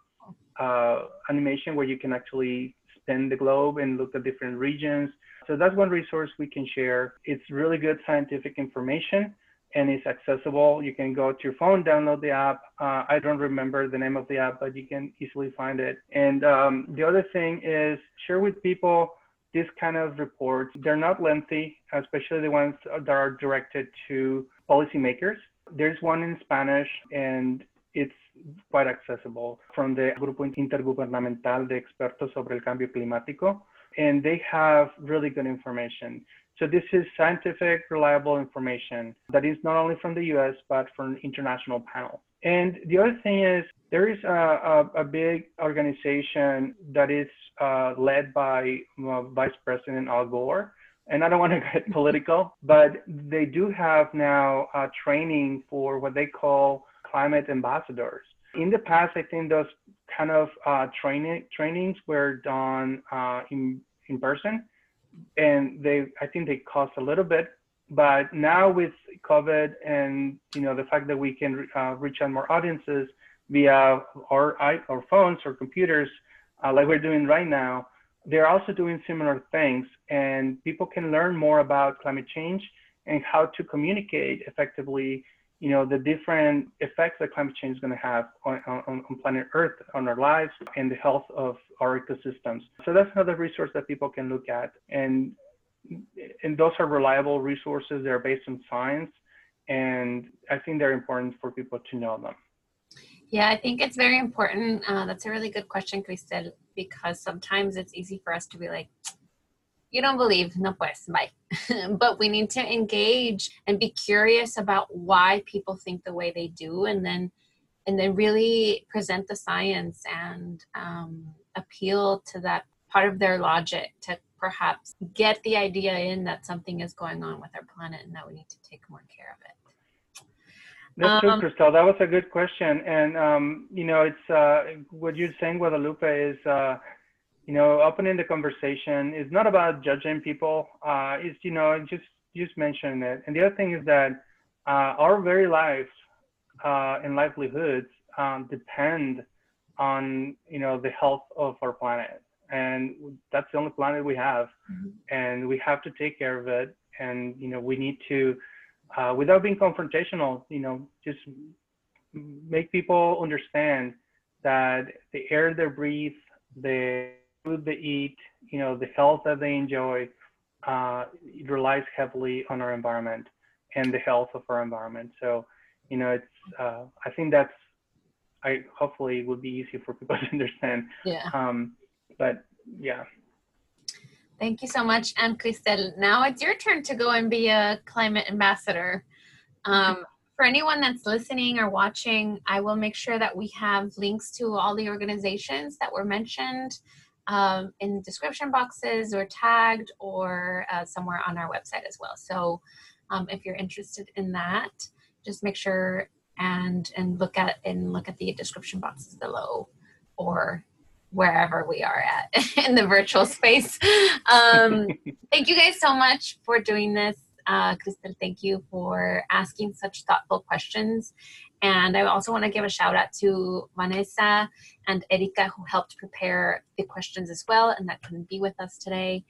uh, animation where you can actually spin the globe and look at different regions. So that's one resource we can share. It's really good scientific information and it's accessible. You can go to your phone, download the app. Uh, I don't remember the name of the app, but you can easily find it. And um, the other thing is share with people this kind of reports. They're not lengthy, especially the ones that are directed to policymakers. There's one in Spanish, and it's quite accessible from the Grupo Intergubernamental de Expertos sobre el Cambio Climático, and they have really good information. So this is scientific, reliable information that is not only from the US, but from an international panel. And the other thing is there is a, a, a big organization that is uh, led by uh, Vice President Al Gore. And I don't want to get political, but they do have now training for what they call climate ambassadors. In the past, I think those kind of uh, training trainings were done uh, in in person and they I think they cost a little bit. But now with COVID and you know the fact that we can uh, reach out more audiences via our our phones or computers, uh, like we're doing right now, they're also doing similar things, and people can learn more about climate change and how to communicate effectively you know, the different effects that climate change is going to have on, on, on, planet Earth, on our lives, and the health of our ecosystems. So that's another resource that people can look at. And, and those are reliable resources. They're based on science. And I think they're important for people to know them. Yeah, I think it's very important. Uh, that's a really good question, Cristel, because sometimes it's easy for us to be like, you don't believe, no pues, bye. but we need to engage and be curious about why people think the way they do, and then and then really present the science and um, appeal to that part of their logic to perhaps get the idea in that something is going on with our planet and that we need to take more care of it. That's um, true, Cristel. That was a good question, and um, you know, it's uh, what you're saying, Guadalupe, is uh, you know, opening the conversation is not about judging people. Uh, it's, you know, just, just mention it. And the other thing is that uh, our very lives uh, and livelihoods um, depend on, you know, the health of our planet. And that's the only planet we have. Mm-hmm. And we have to take care of it. And, you know, we need to, uh, without being confrontational, you know, just make people understand that the air they breathe, the food they eat, you know, the health that they enjoy, uh, relies heavily on our environment and the health of our environment. So, you know, it's, uh, I think that's, I hopefully would be easy for people to understand. Yeah. Um, but yeah. Thank you so much. And Cristel, now it's your turn to go and be a climate ambassador. Um, for anyone that's listening or watching, I will make sure that we have links to all the organizations that were mentioned um, in the description boxes or tagged or uh, somewhere on our website as well. So um, if you're interested in that, just make sure and and look at and look at the description boxes below or wherever we are at in the virtual space. Um, thank you guys so much for doing this. Uh, Cristel, thank you for asking such thoughtful questions. And I also want to give a shout out to Vanessa and Erika, who helped prepare the questions as well and that couldn't be with us today.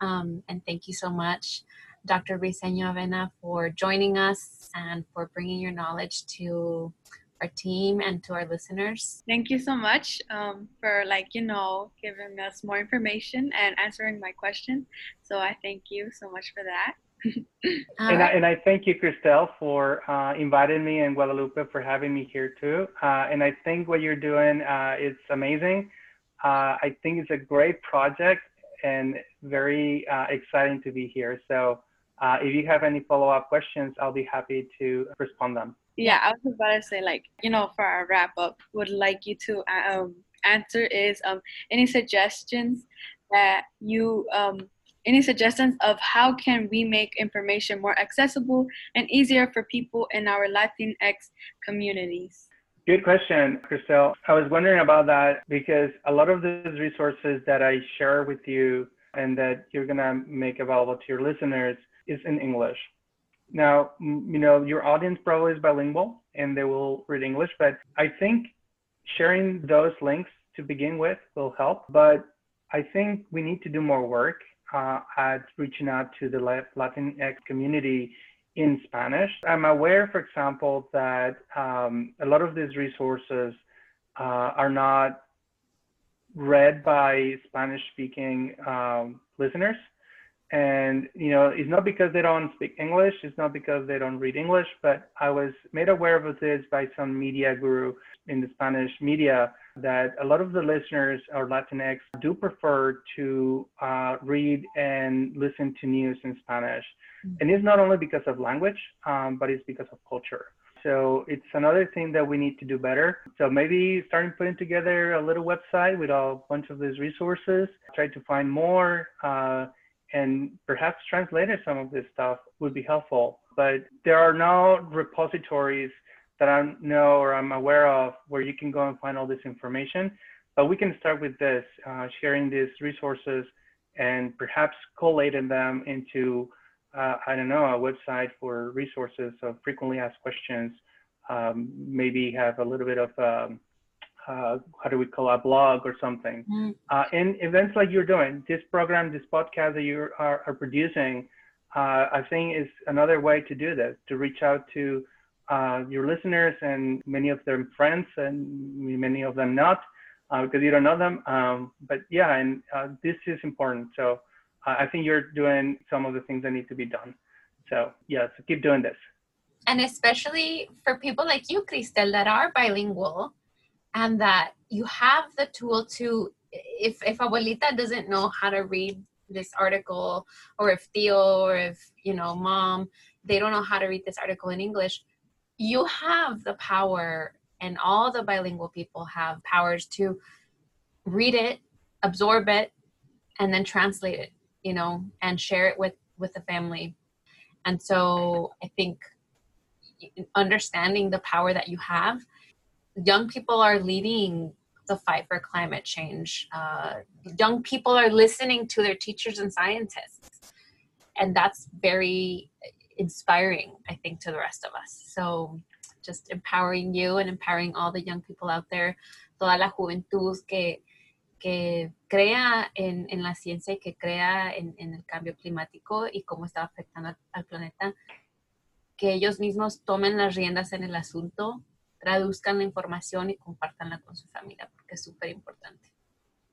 Um, and thank you so much, Dr. Briseño Avena, for joining us and for bringing your knowledge to our team and to our listeners. Thank you so much um, for, like, you know, giving us more information and answering my question. So I thank you so much for that and, I, and I thank you, Cristel, for uh, inviting me and Guadalupe for having me here too. Uh, and I think what you're doing uh, is amazing. Uh, I think it's a great project. and very uh, exciting to be here. So uh, if you have any follow-up questions, I'll be happy to respond them. Yeah, I was about to say, like, you know, for our wrap up, would like you to um, answer is um, any suggestions that you um, any suggestions of how can we make information more accessible and easier for people in our Latinx communities? Good question, Cristel. I was wondering about that because a lot of these resources that I share with you and that you're going to make available to your listeners is in English. Now, you know, your audience probably is bilingual and they will read English, but I think sharing those links to begin with will help. But I think we need to do more work uh, at reaching out to the Latinx community in Spanish. I'm aware, for example, that um, a lot of these resources uh, are not read by Spanish speaking um, listeners. And, you know, it's not because they don't speak English, it's not because they don't read English, but I was made aware of this by some media guru in the Spanish media that a lot of the listeners or Latinx do prefer to uh, read and listen to news in Spanish. Mm-hmm. And it's not only because of language, um, but it's because of culture. So it's another thing that we need to do better. So maybe starting putting together a little website with a bunch of these resources, try to find more, uh, and perhaps translating some of this stuff would be helpful. But there are no repositories that I know or I'm aware of where you can go and find all this information. But we can start with this, uh, sharing these resources and perhaps collating them into, uh, I don't know, a website for resources of frequently asked questions. Um, maybe have a little bit of, um, uh, how do we call a blog or something. Mm. Uh, and events like you're doing, this program, this podcast that you are, are producing, uh, I think is another way to do this, to reach out to uh, your listeners and many of their friends and many of them not uh, because you don't know them. Um, but yeah, and uh, this is important. So uh, I think you're doing some of the things that need to be done. So yeah, so keep doing this. And especially for people like you, Cristel, that are bilingual and that you have the tool to, if, if abuelita doesn't know how to read this article or if tío or if, you know, mom, they don't know how to read this article in English, you have the power and all the bilingual people have powers to read it absorb it and then translate it you know and share it with with the family. And so i think understanding the power that you have young people are leading the fight for climate change. Uh, young people are listening to their teachers and scientists. And that's very inspiring, I think, to the rest of us. So just empowering you and empowering all the young people out there, toda la juventud que, que crea en, en la ciencia y que crea en, en, el cambio climático y cómo está afectando al, al planeta, que ellos mismos tomen las riendas en el asunto, traduzcan la información y compartanla con su familia, porque es súper importante.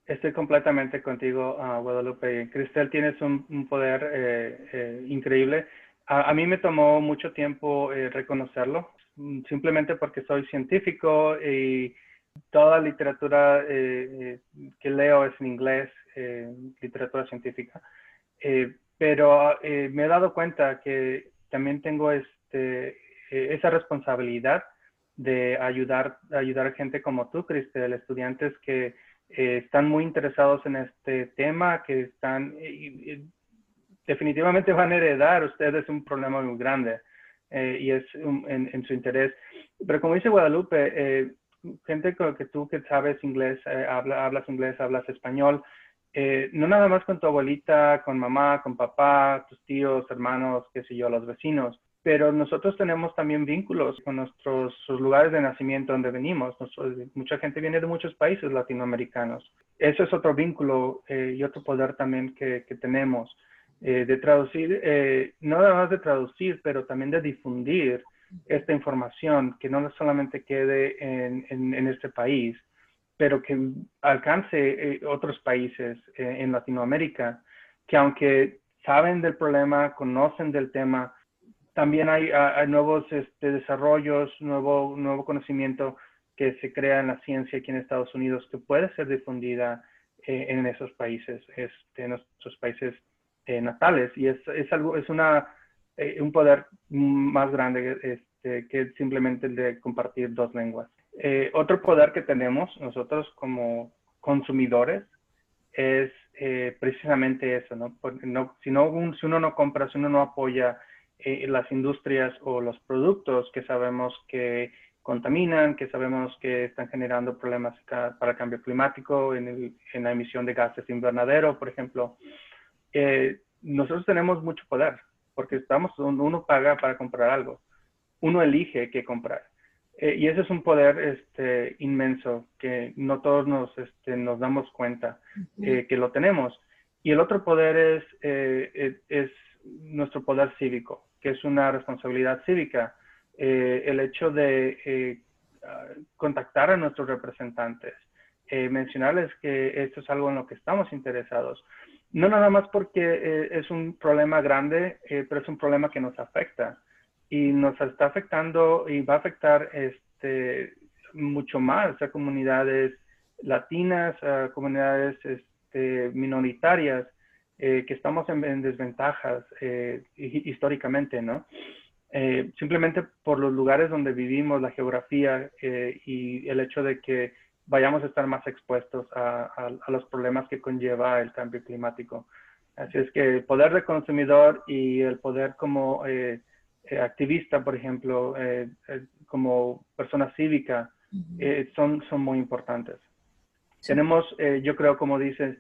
Estoy completamente contigo, uh, Guadalupe. Cristel, tienes un, un poder eh, eh, increíble a, mí me tomó mucho tiempo eh, reconocerlo, mm, simplemente porque soy científico y toda literatura eh, eh, que leo es en inglés, literatura científica. pero me he dado cuenta que también tengo este, esa responsabilidad de ayudar, ayudar a gente como tú, Cristel, estudiantes que están muy interesados en este tema, que están, definitivamente van a heredar ustedes un problema muy grande eh, y es en, su interés. Pero como dice Guadalupe, eh, gente que tú que sabes inglés, eh, hablas inglés, hablas español, no nada más con tu abuelita, con mamá, con papá, tus tíos, hermanos, qué sé yo, los vecinos, pero nosotros tenemos también vínculos con nuestros lugares de nacimiento donde venimos. mucha gente viene de muchos países latinoamericanos. Eso es otro vínculo y otro poder también que tenemos. Eh, de traducir, eh, no nada más de traducir, pero también de difundir esta información, que no solamente quede en, en, este país, pero que alcance eh, otros países en Latinoamérica, que aunque saben del problema, conocen del tema, también hay, nuevos este, desarrollos, nuevo, nuevo conocimiento que se crea en la ciencia aquí en Estados Unidos que puede ser difundida en esos países, este, en nuestros países natales. Y es, es, algo, es una, un poder más grande este, que simplemente el de compartir dos lenguas. otro poder que tenemos nosotros como consumidores es precisamente eso, ¿no? no, si, no si uno no compra, si uno no apoya eh, las industrias o los productos que sabemos que contaminan, que sabemos que están generando problemas para el cambio climático, en, la emisión de gases de invernadero, por ejemplo. Eh, nosotros tenemos mucho poder, porque estamos, uno paga para comprar algo, uno elige qué comprar. Eh, y ese es un poder este, inmenso que no todos nos, este, nos damos cuenta que lo tenemos. Y el otro poder es, es nuestro poder cívico que es una responsabilidad cívica, eh, el hecho de eh, contactar a nuestros representantes, eh, mencionarles que esto es algo en lo que estamos interesados. No nada más porque es un problema grande, pero es un problema que nos afecta y nos está afectando y va a afectar este, mucho más a comunidades latinas, a comunidades este, minoritarias eh, que estamos en, desventajas eh, históricamente, ¿no? Eh, simplemente por los lugares donde vivimos, la geografía y el hecho de que vayamos a estar más expuestos a, los problemas que conlleva el cambio climático. Así es que el poder de consumidor y el poder como activista, por ejemplo, como persona cívica, son, son muy importantes. Tenemos, yo creo, como dices,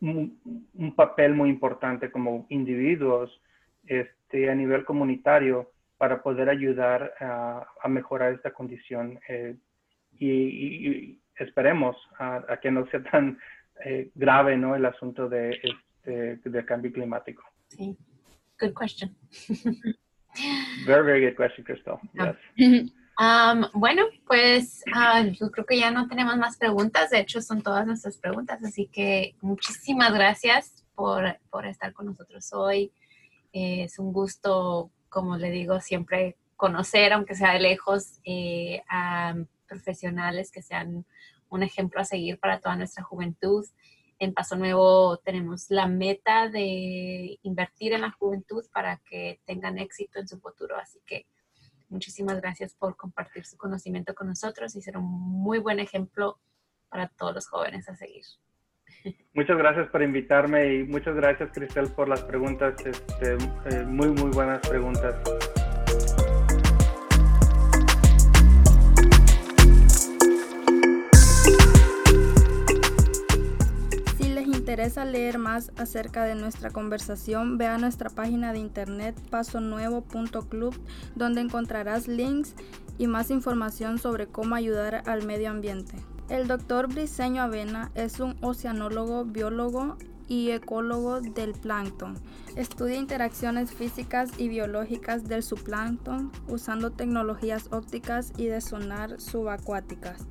un, papel muy importante como individuos este, a nivel comunitario para poder ayudar a, mejorar esta condición eh, y, esperemos a, que no sea tan eh, grave ¿no? el asunto de, este, del cambio climático. Sí, good question. very, very good question, Crystal. Ah. Yes. bueno, pues ah, yo creo que ya no tenemos más preguntas. De hecho, son todas nuestras preguntas. Así que muchísimas gracias por, estar con nosotros hoy. Eh, es un gusto, como le digo, siempre conocer, aunque sea de lejos, eh, a profesionales que sean un ejemplo a seguir para toda nuestra juventud. En Paso Nuevo tenemos la meta de invertir en la juventud para que tengan éxito en su futuro. Así que Muchísimas gracias por compartir su conocimiento con nosotros y ser un muy buen ejemplo para todos los jóvenes a seguir. Muchas gracias por invitarme y muchas gracias Cristel por las preguntas, este, eh, muy muy buenas preguntas. Interesa leer más acerca de nuestra conversación, ve a nuestra página de internet pasonuevo.club donde encontrarás links y más información sobre cómo ayudar al medio ambiente. El doctor Briseño Avena es un oceanólogo, biólogo y ecólogo del plancton. Estudia interacciones físicas y biológicas del zooplancton usando tecnologías ópticas y de sonar subacuáticas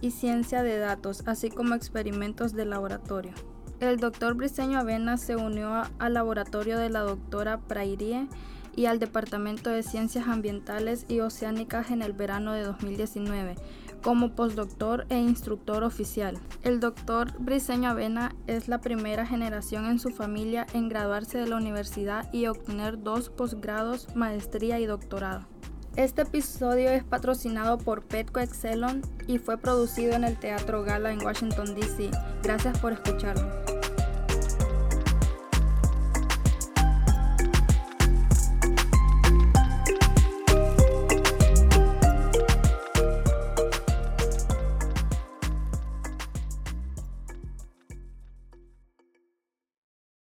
y ciencia de datos, así como experimentos de laboratorio. El doctor Briseño Avena se unió al laboratorio de la doctora Prairie y al Departamento de Ciencias Ambientales y Oceánicas en el verano de 2019 como postdoctor e instructor oficial. El doctor Briseño Avena es la primera generación en su familia en graduarse de la universidad y obtener dos posgrados, maestría y doctorado. Este episodio es patrocinado por Petco Excelon y fue producido en el Teatro Gala en Washington, D.C. Gracias por escucharnos.